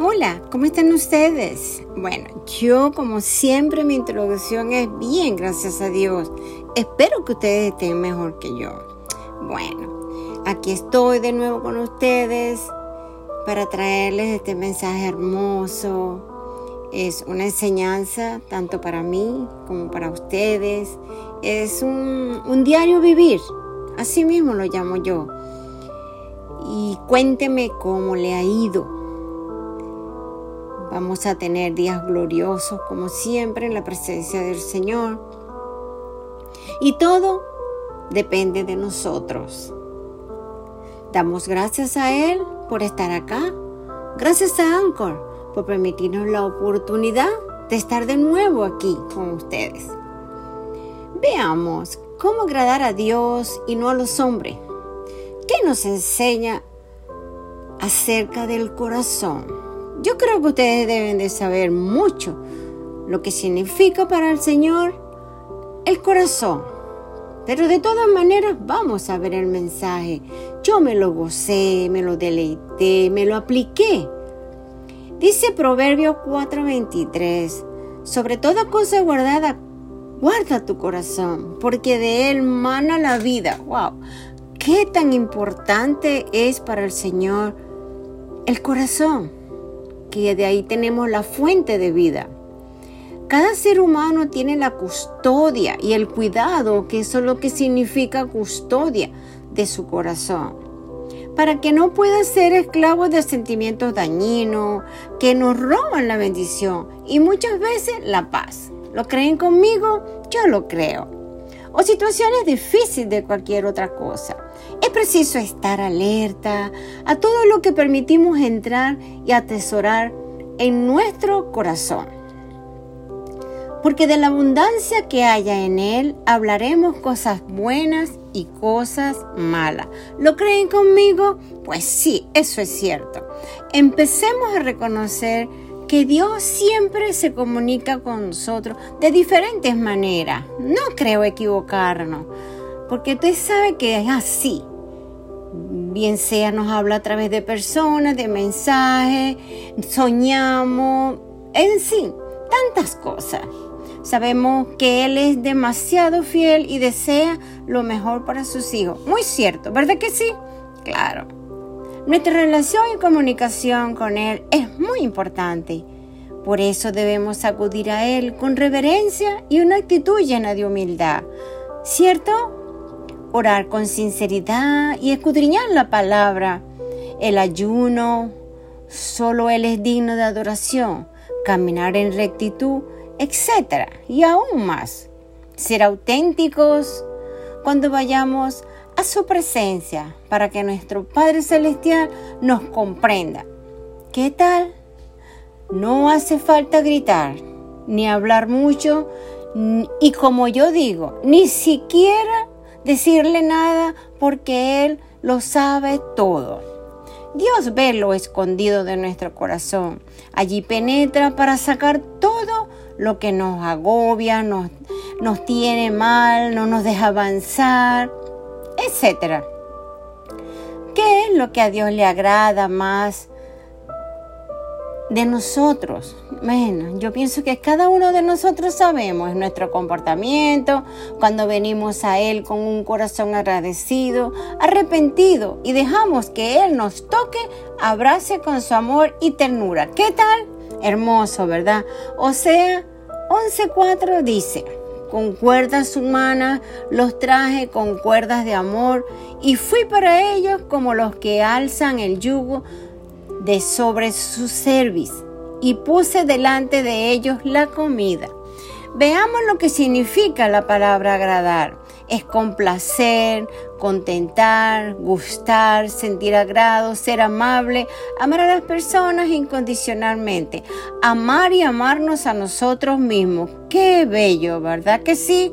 Hola, ¿cómo están ustedes? Bueno, yo como siempre mi introducción es bien, gracias a Dios. Espero que ustedes estén mejor que yo. Bueno, aquí estoy de nuevo con ustedes para traerles este mensaje hermoso. Es una enseñanza tanto para mí como para ustedes. Es un, un diario vivir, así mismo lo llamo yo. Y cuénteme cómo le ha ido Vamos a tener días gloriosos como siempre en la presencia del Señor. Y todo depende de nosotros. Damos gracias a Él por estar acá. Gracias a Anchor por permitirnos la oportunidad de estar de nuevo aquí con ustedes. Veamos cómo agradar a Dios y no a los hombres. ¿Qué nos enseña acerca del corazón? Yo creo que ustedes deben de saber mucho lo que significa para el Señor el corazón. Pero de todas maneras vamos a ver el mensaje. Yo me lo gocé, me lo deleité, me lo apliqué. Dice Proverbio 4:23, sobre toda cosa guardada, guarda tu corazón, porque de él mana la vida. ¡Wow! ¿Qué tan importante es para el Señor el corazón? Que de ahí tenemos la fuente de vida. Cada ser humano tiene la custodia y el cuidado, que eso es lo que significa custodia de su corazón, para que no pueda ser esclavo de sentimientos dañinos que nos roban la bendición y muchas veces la paz. ¿Lo creen conmigo? Yo lo creo. O situaciones difíciles de cualquier otra cosa. Es preciso estar alerta a todo lo que permitimos entrar y atesorar en nuestro corazón. Porque de la abundancia que haya en él hablaremos cosas buenas y cosas malas. ¿Lo creen conmigo? Pues sí, eso es cierto. Empecemos a reconocer que Dios siempre se comunica con nosotros de diferentes maneras. No creo equivocarnos porque usted sabe que es así. Bien sea nos habla a través de personas, de mensajes, soñamos, en sí, tantas cosas. Sabemos que Él es demasiado fiel y desea lo mejor para sus hijos. Muy cierto, ¿verdad que sí? Claro. Nuestra relación y comunicación con Él es muy importante. Por eso debemos acudir a Él con reverencia y una actitud llena de humildad. ¿Cierto? orar con sinceridad y escudriñar la palabra. El ayuno, solo Él es digno de adoración, caminar en rectitud, etc. Y aún más, ser auténticos cuando vayamos a su presencia para que nuestro Padre Celestial nos comprenda. ¿Qué tal? No hace falta gritar, ni hablar mucho, y como yo digo, ni siquiera decirle nada porque Él lo sabe todo. Dios ve lo escondido de nuestro corazón. Allí penetra para sacar todo lo que nos agobia, nos, nos tiene mal, no nos deja avanzar, etc. ¿Qué es lo que a Dios le agrada más de nosotros. Bueno, yo pienso que cada uno de nosotros sabemos nuestro comportamiento cuando venimos a Él con un corazón agradecido, arrepentido y dejamos que Él nos toque, abrace con su amor y ternura. ¿Qué tal? Hermoso, ¿verdad? O sea, 11.4 dice, con cuerdas humanas los traje con cuerdas de amor y fui para ellos como los que alzan el yugo de sobre su cerviz y puse delante de ellos la comida. Veamos lo que significa la palabra agradar. Es complacer, contentar, gustar, sentir agrado, ser amable, amar a las personas incondicionalmente, amar y amarnos a nosotros mismos. Qué bello, ¿verdad que sí?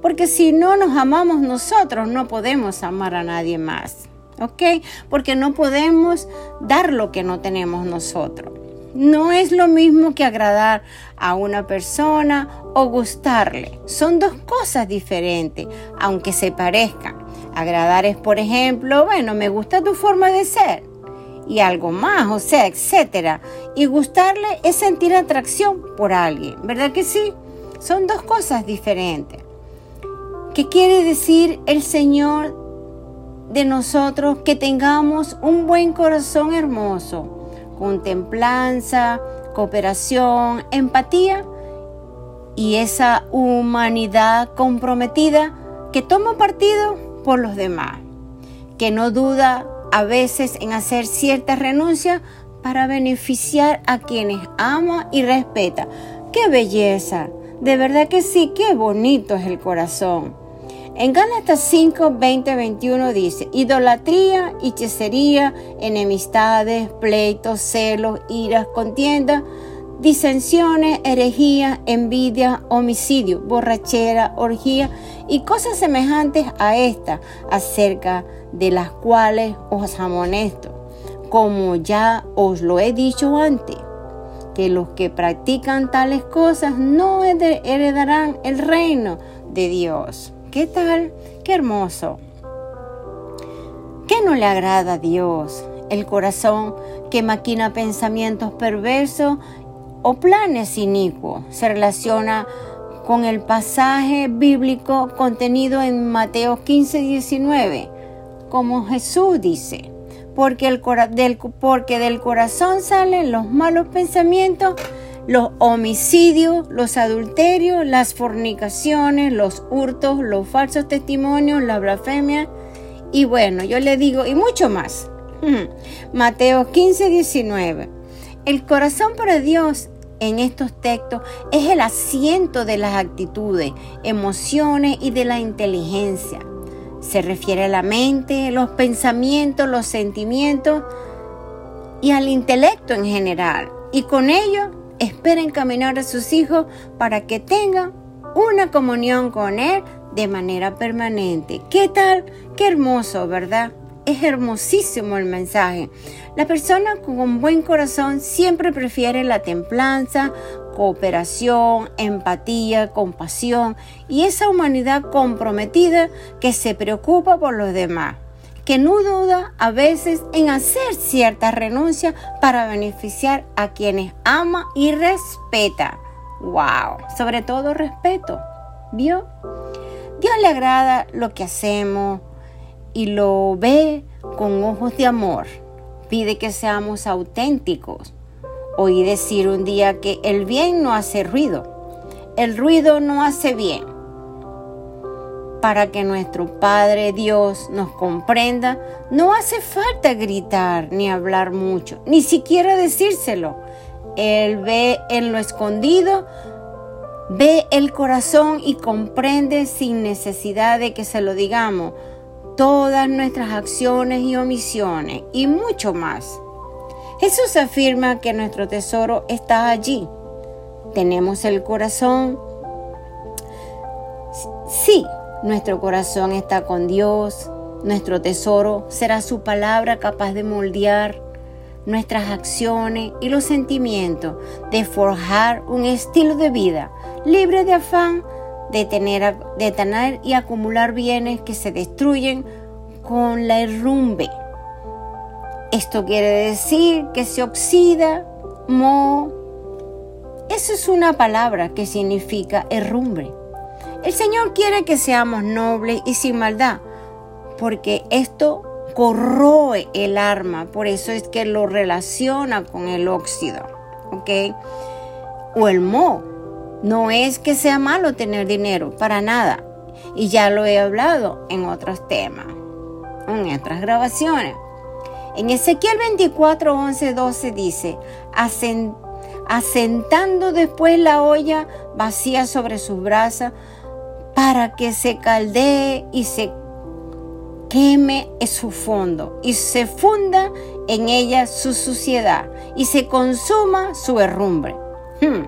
Porque si no nos amamos nosotros, no podemos amar a nadie más. ¿ok? Porque no podemos dar lo que no tenemos nosotros. No es lo mismo que agradar a una persona o gustarle. Son dos cosas diferentes, aunque se parezcan. Agradar es, por ejemplo, bueno, me gusta tu forma de ser. y algo más, o sea, etcétera. Y gustarle es sentir atracción por alguien, ¿verdad que sí? Son dos cosas diferentes. ¿Qué quiere decir el Señor de nosotros que tengamos un buen corazón hermoso, con templanza, cooperación, empatía y esa humanidad comprometida que toma partido por los demás, que no duda a veces en hacer ciertas renuncias para beneficiar a quienes ama y respeta. ¡Qué belleza! De verdad que sí, qué bonito es el corazón. En Gálatas 5, 20, 21 dice, idolatría, hechicería, enemistades, pleitos, celos, iras, contiendas, disensiones, herejía, envidia, homicidio, borrachera, orgía y cosas semejantes a esta, acerca de las cuales os amonesto, como ya os lo he dicho antes, que los que practican tales cosas no heredarán el reino de Dios. ¿Qué tal? Qué hermoso. ¿Qué no le agrada a Dios? El corazón que maquina pensamientos perversos o planes inicuos se relaciona con el pasaje bíblico contenido en Mateo 15, 19, como Jesús dice, porque, el, del, porque del corazón salen los malos pensamientos, los homicidios, los adulterios, las fornicaciones, los hurtos, los falsos testimonios, la blasfemia y bueno, yo le digo, y mucho más. Mateo 15, 19. El corazón para Dios en estos textos es el asiento de las actitudes, emociones y de la inteligencia. Se refiere a la mente, los pensamientos, los sentimientos y al intelecto en general. Y con ello espera encaminar a sus hijos para que tengan una comunión con Él de manera permanente. ¿Qué tal? Qué hermoso, ¿verdad? Es hermosísimo el mensaje. La persona con buen corazón siempre prefiere la templanza, cooperación, empatía, compasión y esa humanidad comprometida que se preocupa por los demás que no duda a veces en hacer ciertas renuncias para beneficiar a quienes ama y respeta. ¡Wow! Sobre todo respeto. ¿Vio? Dios le agrada lo que hacemos y lo ve con ojos de amor. Pide que seamos auténticos. Oí decir un día que el bien no hace ruido. El ruido no hace bien para que nuestro Padre Dios nos comprenda, no hace falta gritar ni hablar mucho, ni siquiera decírselo. Él ve en lo escondido, ve el corazón y comprende sin necesidad de que se lo digamos todas nuestras acciones y omisiones y mucho más. Jesús afirma que nuestro tesoro está allí. Tenemos el corazón. Sí, nuestro corazón está con Dios. Nuestro tesoro será su palabra capaz de moldear nuestras acciones y los sentimientos, de forjar un estilo de vida libre de afán de tener, de tener y acumular bienes que se destruyen con la herrumbe. Esto quiere decir que se oxida, mo. Eso es una palabra que significa herrumbre. El Señor quiere que seamos nobles y sin maldad, porque esto corroe el arma, por eso es que lo relaciona con el óxido, ¿ok? O el mo. No es que sea malo tener dinero, para nada. Y ya lo he hablado en otros temas, en otras grabaciones. En Ezequiel 24, 11, 12 dice, asentando después la olla vacía sobre sus brasas, para que se caldee y se queme su fondo y se funda en ella su suciedad y se consuma su herrumbre. Hmm.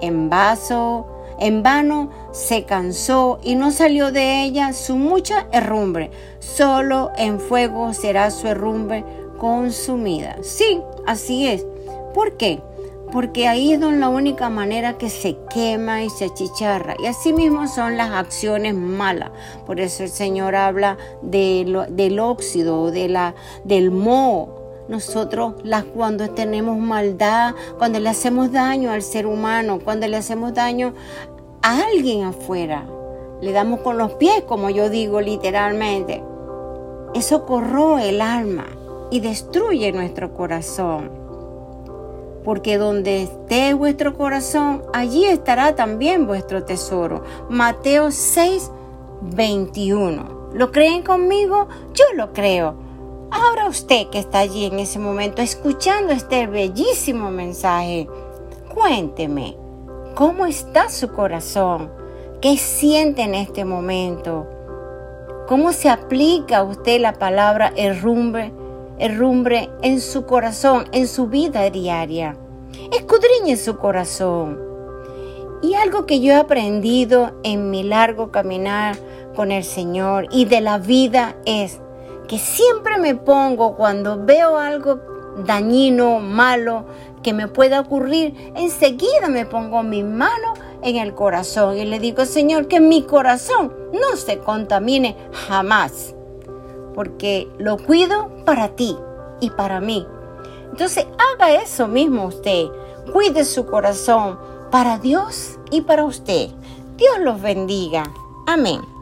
En vaso, en vano se cansó y no salió de ella su mucha herrumbre. Solo en fuego será su herrumbre consumida. Sí, así es. ¿Por qué? Porque ahí es la única manera que se quema y se achicharra. Y así mismo son las acciones malas. Por eso el Señor habla del óxido, de la, del moho, nosotros las cuando tenemos maldad, cuando le hacemos daño al ser humano, cuando le hacemos daño a alguien afuera. Le damos con los pies, como yo digo literalmente. Eso corroe el alma y destruye nuestro corazón. Porque donde esté vuestro corazón, allí estará también vuestro tesoro. Mateo 6, 21. ¿Lo creen conmigo? Yo lo creo. Ahora usted que está allí en ese momento escuchando este bellísimo mensaje, cuénteme, ¿cómo está su corazón? ¿Qué siente en este momento? ¿Cómo se aplica a usted la palabra herrumbre, herrumbre en su corazón, en su vida diaria? Escudriñe su corazón. Y algo que yo he aprendido en mi largo caminar con el Señor y de la vida es que siempre me pongo cuando veo algo dañino, malo, que me pueda ocurrir, enseguida me pongo mi mano en el corazón y le digo, Señor, que mi corazón no se contamine jamás, porque lo cuido para ti y para mí. Entonces haga eso mismo usted, cuide su corazón para Dios y para usted. Dios los bendiga. Amén.